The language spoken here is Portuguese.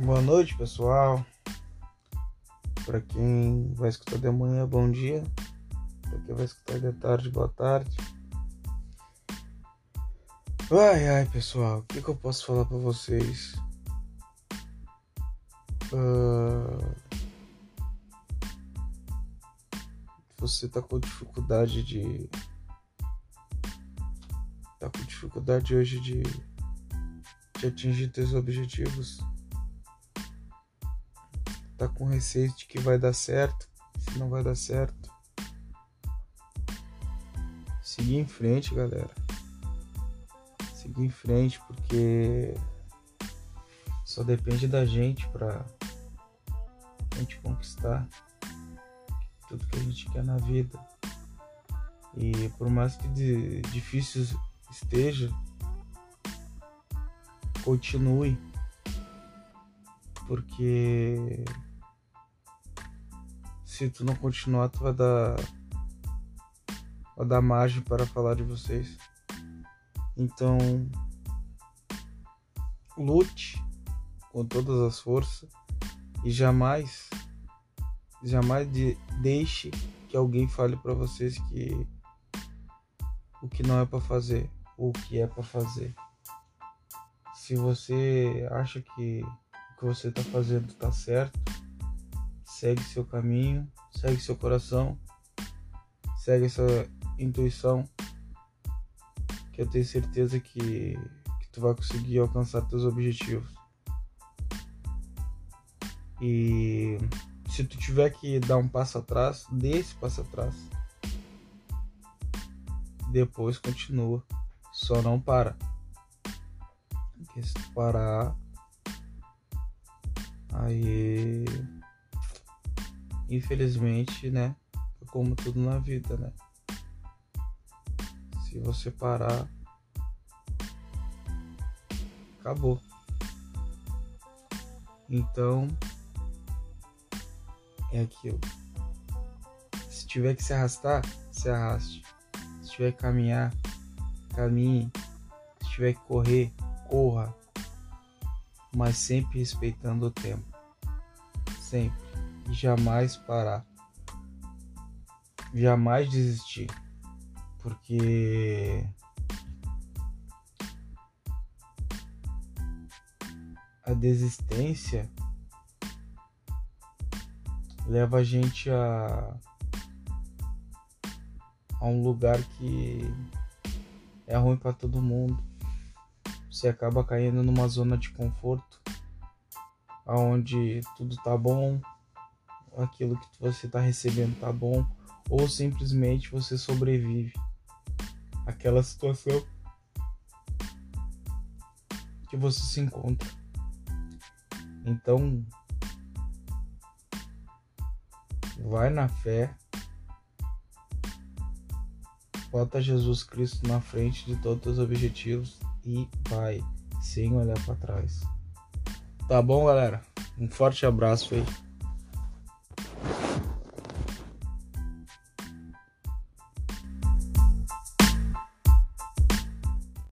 Boa noite, pessoal. Para quem vai escutar de manhã, bom dia. Para quem vai escutar de tarde, boa tarde. Ai, ai, pessoal, o que, que eu posso falar para vocês? Uh... Você tá com dificuldade de. Tá com dificuldade hoje de, de atingir seus objetivos? Tá com receio de que vai dar certo? Se não vai dar certo? Seguir em frente, galera seguir em frente, porque só depende da gente para a gente conquistar tudo que a gente quer na vida. E por mais que de, difícil esteja, continue, porque se tu não continuar, tu vai dar, vai dar margem para falar de vocês. Então, lute com todas as forças e jamais, jamais de, deixe que alguém fale para vocês que o que não é para fazer ou o que é para fazer. Se você acha que o que você está fazendo está certo, segue seu caminho, segue seu coração, segue essa intuição que eu tenho certeza que, que tu vai conseguir alcançar teus objetivos. E se tu tiver que dar um passo atrás, dê esse passo atrás. Depois continua. Só não para. Porque se tu parar, aí infelizmente, né? Como tudo na vida, né? Se você parar, acabou. Então, é aquilo. Se tiver que se arrastar, se arraste. Se tiver que caminhar, caminhe. Se tiver que correr, corra. Mas sempre respeitando o tempo. Sempre. Jamais parar. Jamais desistir porque a desistência leva a gente a, a um lugar que é ruim para todo mundo. Você acaba caindo numa zona de conforto, aonde tudo tá bom, aquilo que você tá recebendo tá bom, ou simplesmente você sobrevive aquela situação que você se encontra. Então, vai na fé, bota Jesus Cristo na frente de todos os objetivos e vai, sem olhar para trás. Tá bom, galera? Um forte abraço aí.